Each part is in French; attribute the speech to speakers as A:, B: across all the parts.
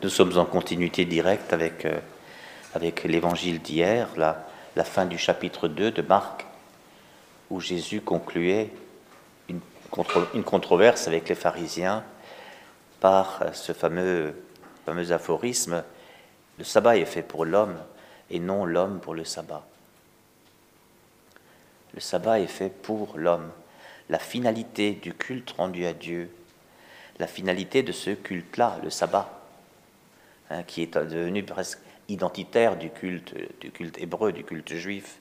A: Nous sommes en continuité directe avec, euh, avec l'évangile d'hier, la, fin du chapitre 2 de Marc, où Jésus concluait une, une controverse avec les pharisiens par ce fameux, fameux aphorisme, le sabbat est fait pour l'homme et non l'homme pour le sabbat. Le sabbat est fait pour l'homme. La finalité du culte rendu à Dieu, la finalité de ce culte-là, le sabbat, hein, qui est devenu presque identitaire du culte, du culte hébreu, du culte juif.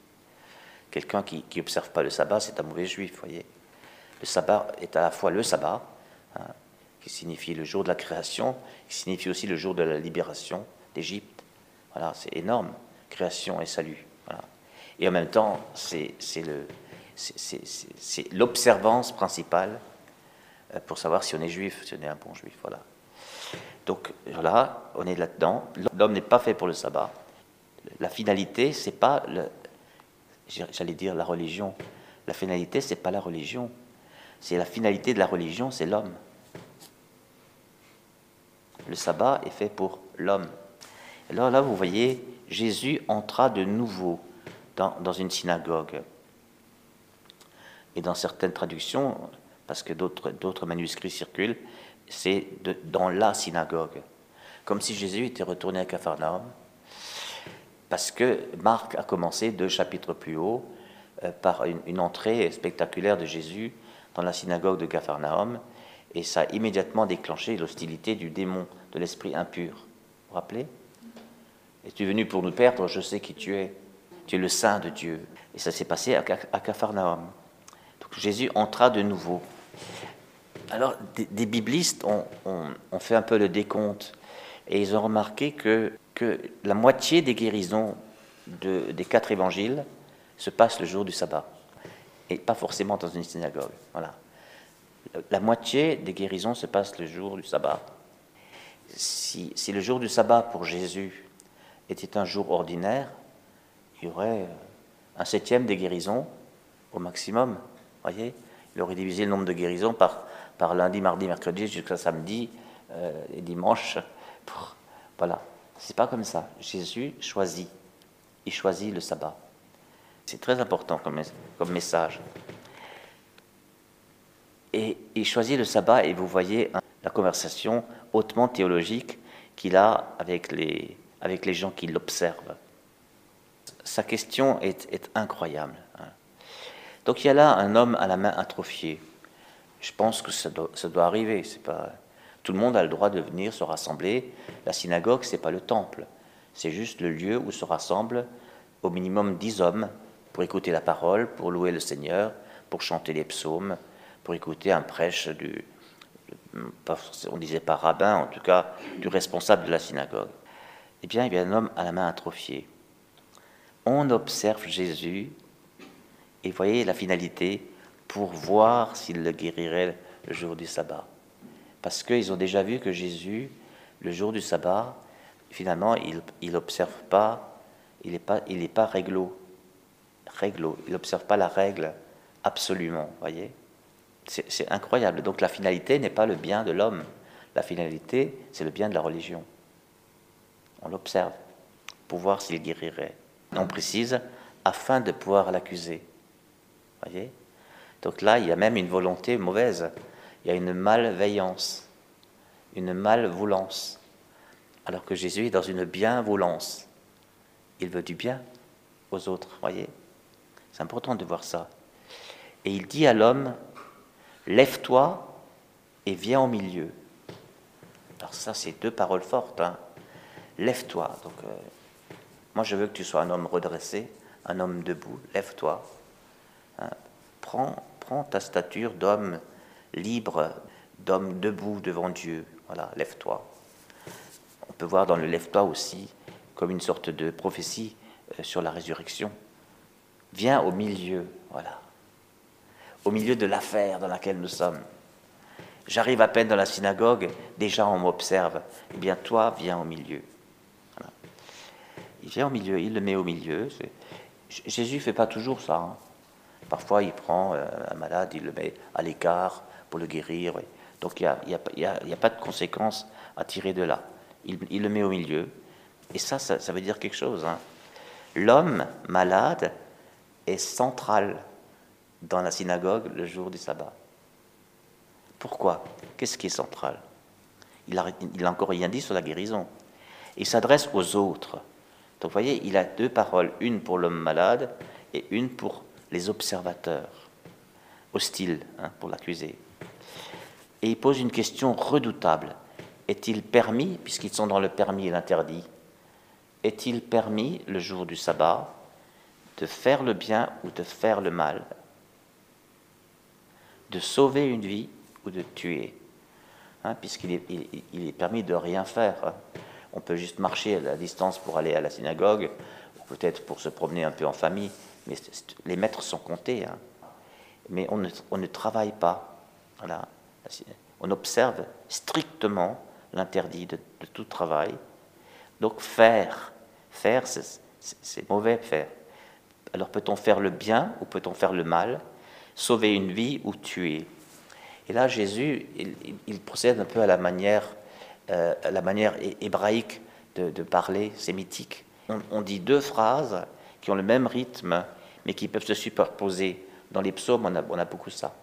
A: Quelqu'un qui n'observe pas le sabbat, c'est un mauvais juif, voyez. Le sabbat est à la fois le sabbat, hein, qui signifie le jour de la création, qui signifie aussi le jour de la libération d'Égypte. Voilà, c'est énorme, création et salut. Et en même temps, c'est l'observance principale euh, pour savoir si on est juif, si on est un bon juif. Voilà. Donc là, on est là-dedans. L'homme n'est pas fait pour le sabbat. La finalité, c'est pas, j'allais dire la religion. La finalité, c'est pas la religion. C'est la finalité de la religion, c'est l'homme. Le sabbat est fait pour l'homme. Alors là, vous voyez, Jésus entra de nouveau dans, une synagogue. Et dans certaines traductions, parce que d'autres manuscrits circulent, c'est dans la synagogue. Comme si Jésus était retourné à Capharnaüm, parce que Marc a commencé deux chapitres plus haut euh, par une, entrée spectaculaire de Jésus dans la synagogue de Capharnaüm, et ça a immédiatement déclenché l'hostilité du démon de l'esprit impur. Vous vous rappelez? Es-tu venu pour nous perdre? Je sais qui tu es. Tu es le Saint de Dieu. Et ça s'est passé à, Capharnaüm. Donc Jésus entra de nouveau. Alors, des, biblistes ont, fait un peu le décompte et ils ont remarqué que, la moitié des guérisons des quatre évangiles se passent le jour du sabbat et pas forcément dans une synagogue. Voilà. La moitié des guérisons se passent le jour du sabbat. Si, si le jour du sabbat pour Jésus était un jour ordinaire, il y aurait euh, un septième des guérisons au maximum. Voyez, il aurait divisé le nombre de guérisons par, par lundi, mardi, mercredi jusqu'à samedi euh, et dimanche. Voilà, c'est pas comme ça. Jésus choisit. Il choisit le sabbat. C'est très important comme, message. Et il choisit le sabbat et vous voyez la conversation hautement théologique qu'il a avec les, avec les gens qui l'observent sa question est, incroyable. Hein. Donc il y a là un homme à la main atrophiée. Je pense que ça doit, arriver. C'est pas tout le monde a le droit de venir se rassembler. La synagogue, c'est pas le temple. C'est juste le lieu où se rassemblent au minimum dix hommes pour écouter la parole, pour louer le Seigneur, pour chanter les psaumes, pour écouter un prêche du, on disait pas rabbin, en tout cas du responsable de la synagogue. Eh bien, il y a un homme à la main atrophiée on observe Jésus et voyez la finalité pour voir s'il le guérirait le jour du sabbat. Parce qu'ils ont déjà vu que Jésus, le jour du sabbat, finalement, il n'observe pas, il n'est pas, il pas réglo, réglo, il n'observe pas la règle absolument, voyez. C'est incroyable. Donc la finalité n'est pas le bien de l'homme, la finalité, c'est le bien de la religion. On l'observe pour voir s'il guérirait on précise, afin de pouvoir l'accuser. Voyez? Donc là, il y a même une volonté mauvaise. Il y a une malveillance, une malvoulance. Alors que Jésus est dans une bienvolance. Il veut du bien aux autres, voyez C'est important de voir ça. Et il dit à l'homme, lève-toi et viens au milieu. Alors ça, c'est deux paroles fortes. Hein. Lève-toi. Donc, euh, moi, je veux que tu sois un homme redressé, un homme debout. Lève-toi. Hein. Prends, ta stature d'homme libre, d'homme debout devant Dieu. Voilà, lève-toi. On peut voir dans le lève-toi aussi comme une sorte de prophétie euh, sur la résurrection. Viens au milieu, voilà. Au milieu de l'affaire dans laquelle nous sommes. J'arrive à peine dans la synagogue, déjà on m'observe. Eh bien, toi, viens au milieu il vient au milieu, il le met au milieu. Jésus ne fait pas toujours ça. Hein. Parfois, il prend euh, un malade, il le met à l'écart pour le guérir. Donc, il n'y a, a, pas de conséquences à tirer de là. il, le met au milieu. Et ça, ça, veut dire quelque chose. Hein. L'homme malade est central dans la synagogue le jour du sabbat. Pourquoi? Qu'est-ce qui est central? Il n'a encore rien dit sur la guérison. Il s'adresse aux autres. Donc vous voyez, il a deux paroles, une pour l'homme malade et une pour les observateurs, hostiles hein, pour l'accuser. Et il pose une question redoutable. Est-il permis, puisqu'ils sont dans le permis et l'interdit, est-il permis le jour du sabbat de faire le bien ou de faire le mal, de sauver une vie ou de tuer hein, Puisqu'il est, il, est, permis de rien faire. Hein. On peut juste marcher à la distance pour aller à la synagogue, ou peut-être pour se promener un peu en famille, les mètres sont comptés. Hein. Mais on ne, travaille pas. On observe strictement l'interdit de, tout travail. Donc faire, faire, c'est mauvais faire. Alors peut-on faire le bien ou peut-on faire le mal? Sauver une vie ou tuer? Et là, Jésus, il, procède un peu à la manière, euh, hébraïque de, parler, sémitique. On, dit deux phrases qui ont le même rythme, mais qui peuvent se superposer. Dans les psaumes, on a, beaucoup ça.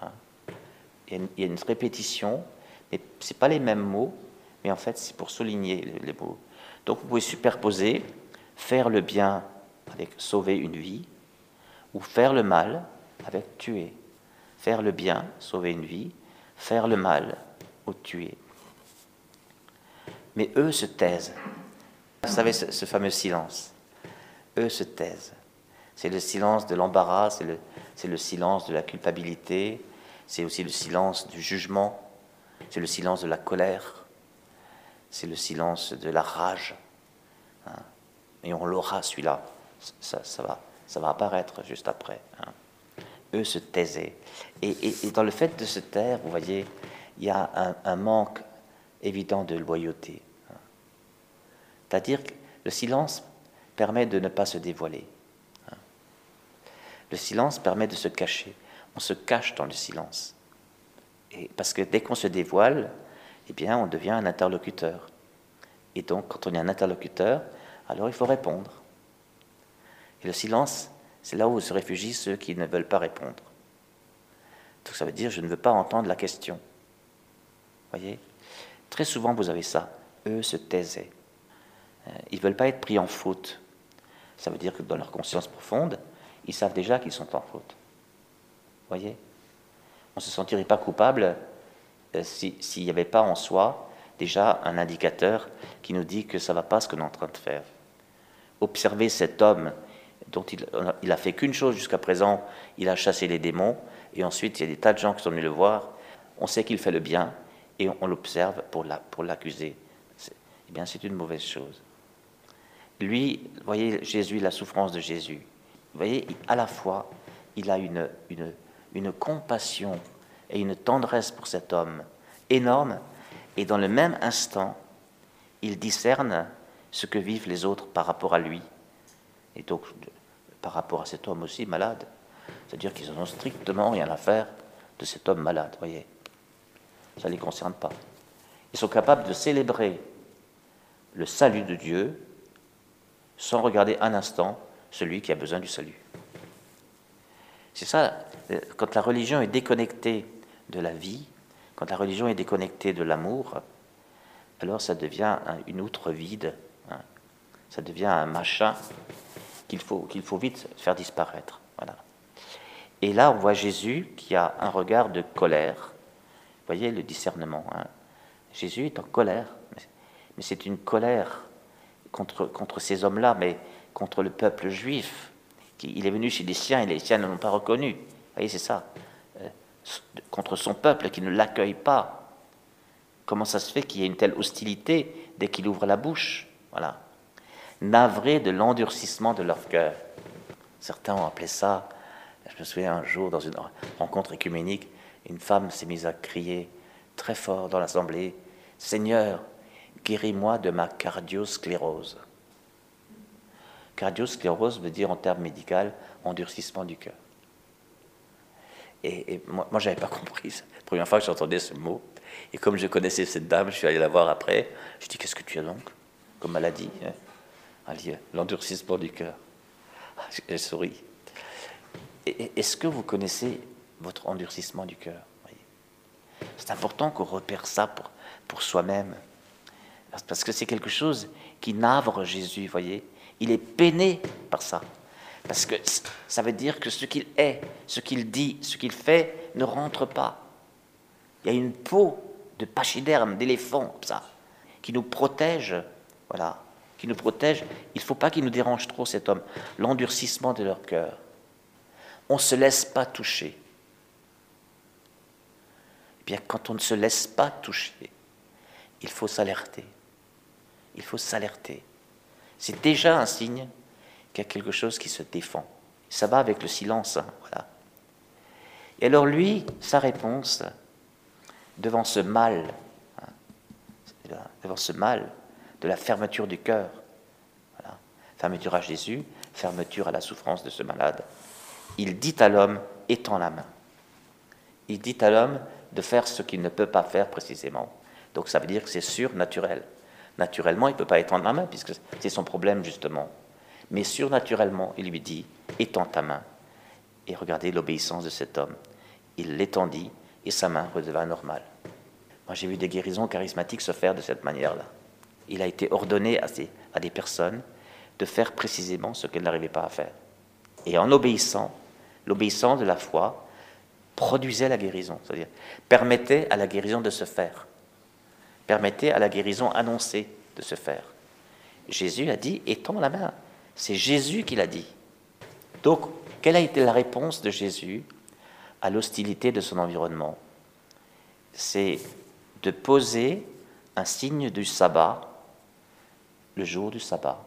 A: Hein. il, y a une, répétition, mais ce pas les mêmes mots, mais en fait, c'est pour souligner les mots. Donc vous pouvez superposer, faire le bien avec sauver une vie, ou faire le mal avec tuer. Faire le bien, sauver une vie, faire le mal ou tuer. Mais eux se taisent. Vous savez, ce, fameux silence? Eux se taisent. C'est le silence de l'embarras, c'est le, le, silence de la culpabilité, c'est aussi le silence du jugement, c'est le silence de la colère, c'est le silence de la rage. Hein. Et on l'aura celui-là ça, ça, va, ça va apparaître juste après. Hein. Eux se taisaient. Et, dans le fait de se taire, vous voyez, il y a un, manque évident de loyauté. Hein. C'est-à-dire que le silence permet de ne pas se dévoiler. Hein. Le silence permet de se cacher. On se cache dans le silence. Et parce que dès qu'on se dévoile, eh bien, on devient un interlocuteur. Et donc, quand on est un interlocuteur, alors il faut répondre. Et le silence, c'est là où se réfugient ceux qui ne veulent pas répondre. Donc ça veut dire je ne veux pas entendre la question. Voyez? Très souvent vous avez ça. Eux se taisaient. Euh, ils ne veulent pas être pris en faute. Ça veut dire que dans leur conscience profonde, ils savent déjà qu'ils sont en faute. Voyez? On ne se sentirait pas coupable euh, s'il n'y avait pas en soi déjà un indicateur qui nous dit que ça ne va pas ce qu'on est en train de faire. Observez cet homme dont il, il a fait qu'une chose jusqu'à présent, il a chassé les démons, et ensuite il y a des tas de gens qui sont venus le voir, on sait qu'il fait le bien, et on, l'observe pour l'accuser. eh bien, c'est une mauvaise chose. Lui, voyez Jésus, la souffrance de Jésus. Vous voyez, à la fois, il a une, une, une compassion et une tendresse pour cet homme énorme, et dans le même instant, il discerne ce que vivent les autres par rapport à lui. Et donc, par rapport à cet homme aussi malade. C'est-à-dire qu'ils n'ont strictement rien à faire de cet homme malade, voyez. Ça ne les concerne pas. Ils sont capables de célébrer le salut de Dieu sans regarder un instant celui qui a besoin du salut. C'est ça, euh, quand la religion est déconnectée de la vie, quand la religion est déconnectée de l'amour, alors ça devient une outre vide, hein. ça devient un machin qu'il faut, faut vite faire disparaître. Voilà. Et là, on voit Jésus qui a un regard de colère. Vous voyez le discernement. Hein. Jésus est en colère, mais c'est une colère contre, ces hommes-là, mais contre le peuple juif. Il est venu chez les siens et les siens ne l'ont pas reconnu. Vous voyez, c'est ça. Euh, contre son peuple qui ne l'accueille pas. Comment ça se fait qu'il y ait une telle hostilité dès qu'il ouvre la bouche? Voilà navrés de l'endurcissement de leur cœur. Certains ont appelé ça, je me souviens un jour dans une rencontre écuménique, une femme s'est mise à crier très fort dans l'assemblée, Seigneur, guéris-moi de ma cardiosclérose. Cardiosclérose veut dire en termes médicaux endurcissement du cœur. Et, moi, moi j'avais pas compris ça. Première fois que j'entendais ce mot, et comme je connaissais cette dame, je suis allé la voir après. Je dis Qu'est-ce que tu as donc comme maladie hein? L'endurcissement du cœur. Elle sourit. Est-ce que vous connaissez votre endurcissement du cœur? C'est important qu'on repère ça pour, pour soi-même. Parce que c'est quelque chose qui navre Jésus, voyez. Il est peiné par ça. Parce que ça veut dire que ce qu'il est, ce qu'il dit, ce qu'il fait ne rentre pas. Il y a une peau de pachyderme, d'éléphant, ça, qui nous protège, voilà, qui nous protège. Il ne faut pas qu'il nous dérange trop, cet homme. L'endurcissement de leur cœur. On ne se laisse pas toucher. Eh bien, quand on ne se laisse pas toucher, il faut s'alerter. Il faut s'alerter. C'est déjà un signe qu'il y a quelque chose qui se défend. Ça va avec le silence, hein, voilà. Et alors lui, sa réponse, devant ce mal, hein, devant ce mal de la fermeture du cœur, fermeture à Jésus, fermeture à la souffrance de ce malade, il dit à l'homme, étends la main. Il dit à l'homme de faire ce qu'il ne peut pas faire précisément. Donc ça veut dire que c'est surnaturel. Naturellement, il ne peut pas étendre la main, puisque c'est son problème justement. Mais surnaturellement, il lui dit, étends ta main. Et regardez l'obéissance de cet homme. Il l'étendit, et sa main redevint normale. Moi, j'ai vu des guérisons charismatiques se faire de cette manière-là. Il a été ordonné à, à des personnes de faire précisément ce qu'elles n'arrivaient pas à faire. Et en obéissant, l'obéissance de la foi produisait la guérison, c'est-à-dire permettait à la guérison de se faire, permettait à la guérison annoncée de se faire. Jésus a dit étends la main. C'est Jésus qui l'a dit. Donc, quelle a été la réponse de Jésus à l'hostilité de son environnement, c'est de poser un signe du sabbat le jour du sabbat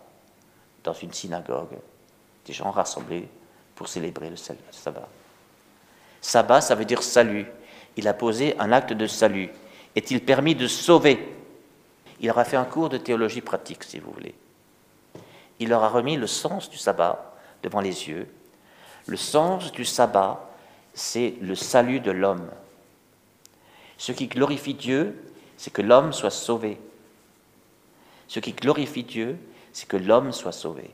A: dans une synagogue, des gens rassemblés pour célébrer le sabbat. Sabbat, ça veut dire salut. Il a posé un acte de salut. Est-il permis de sauver? Il aura fait un cours de théologie pratique, si vous voulez. Il leur a remis le sens du sabbat devant les yeux. Le sens du sabbat, c'est le salut de l'homme. Ce qui glorifie Dieu, c'est que l'homme soit sauvé. Ce qui glorifie Dieu, c'est que l'homme soit sauvé.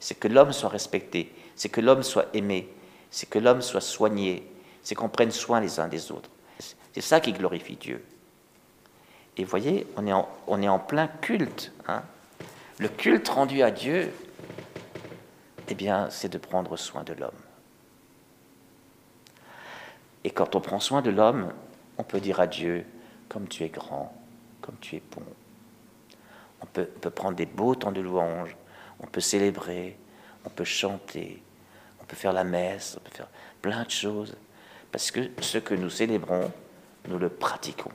A: C'est que l'homme soit respecté, c'est que l'homme soit aimé, c'est que l'homme soit soigné, c'est qu'on prenne soin les uns des autres. C'est ça qui glorifie Dieu. Et voyez, on est en, on plein culte. Hein. Le culte rendu à Dieu, eh bien, c'est de prendre soin de l'homme. Et quand on prend soin de l'homme, on peut dire à Dieu, comme tu es grand, comme tu es bon. On peut, prendre des beaux temps de louange, on peut célébrer, on peut chanter, on peut faire la messe, on peut faire plein de choses, parce que ce que nous célébrons, nous le pratiquons.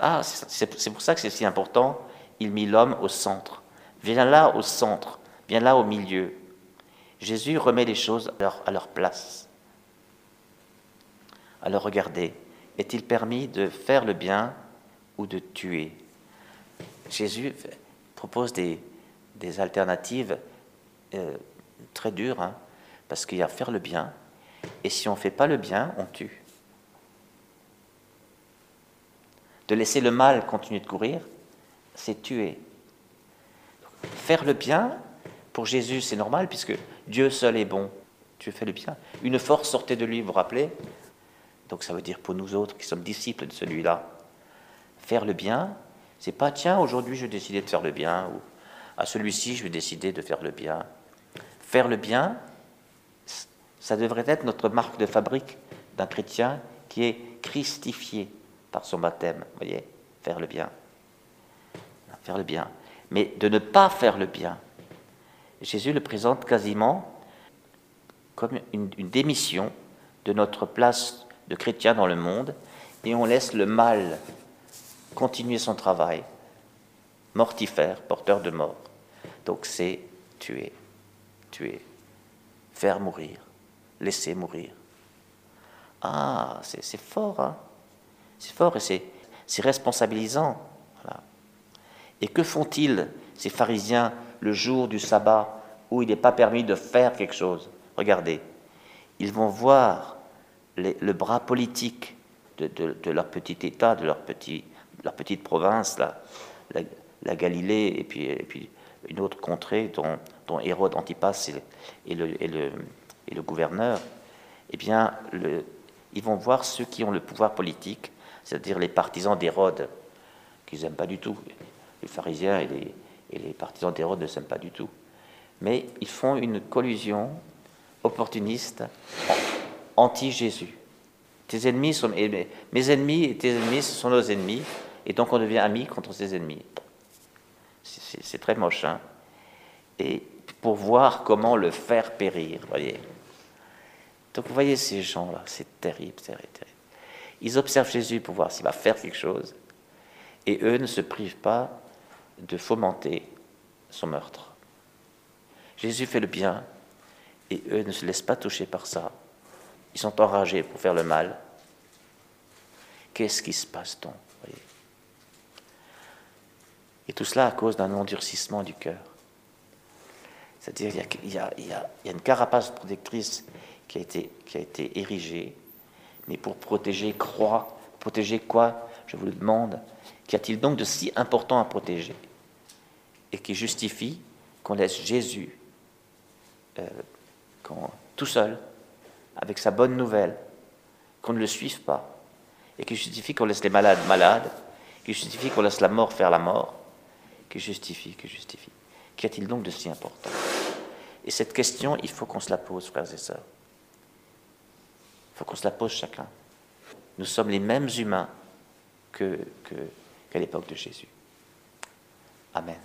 A: Ah, c'est pour ça que c'est si important, il mit l'homme au centre. Viens là au centre, viens là au milieu. Jésus remet les choses à leur place. Alors regardez, est-il permis de faire le bien ou de tuer? Jésus propose des, alternatives euh, très dures, hein, parce qu'il y a faire le bien, et si on ne fait pas le bien, on tue. De laisser le mal continuer de courir, c'est tuer. Faire le bien, pour Jésus, c'est normal, puisque Dieu seul est bon. Tu fais le bien. Une force sortait de lui, vous vous rappelez? Donc ça veut dire pour nous autres qui sommes disciples de celui-là, faire le bien, c'est pas tiens, aujourd'hui je vais décider de faire le bien, ou à celui-ci je vais décider de faire le bien. Faire le bien, ça devrait être notre marque de fabrique d'un chrétien qui est christifié par son baptême. Voyez Faire le bien. Faire le bien. Mais de ne pas faire le bien. Jésus le présente quasiment comme une, une démission de notre place de chrétiens dans le monde, et on laisse le mal continuer son travail, mortifère, porteur de mort. Donc c'est tuer, tuer, faire mourir, laisser mourir. Ah, c'est fort, hein c'est fort et c'est responsabilisant. Et que font-ils, ces pharisiens, le jour du sabbat où il n'est pas permis de faire quelque chose? Regardez, ils vont voir le bras politique de, leur petit État, de leur, petit, leur petite province, la, Galilée, et puis, une autre contrée dont, Hérode Antipas est, le, gouverneur, eh bien, ils vont voir ceux qui ont le pouvoir politique, c'est-à-dire les partisans d'Hérode, qu'ils n'aiment pas du tout. Les pharisiens et les, partisans d'Hérode ne s'aiment pas du tout. Mais ils font une collusion opportuniste anti-Jésus. Tes ennemis sont mes ennemis et tes ennemis sont nos ennemis, et donc on devient amis contre ses ennemis. C'est très moche, hein Et pour voir comment le faire périr, voyez. Donc vous voyez ces gens-là, c'est terrible, terrible, terrible. Ils observent Jésus pour voir s'il va faire quelque chose, et eux ne se privent pas de fomenter son meurtre. Jésus fait le bien, et eux ne se laissent pas toucher par ça. Ils sont enragés pour faire le mal. Qu'est-ce qui se passe donc Et tout cela à cause d'un endurcissement du cœur. C'est-à-dire qu'il y, a une carapace protectrice qui a été érigée, mais pour protéger quoi Protéger quoi Je vous le demande. Qu'y a-t-il donc de si important à protéger Et qui justifie qu'on laisse Jésus euh, tout seul avec sa bonne nouvelle, qu'on ne le suive pas, et qui justifie qu'on laisse les malades malades, qui justifie qu'on laisse la mort faire la mort, qui justifie, qui justifie. Qu'y a-t-il donc de si important? Et cette question, il faut qu'on se la pose, frères et sœurs. Faut qu'on se la pose chacun. Nous sommes les mêmes humains qu'à que, l'époque de Jésus. Amen.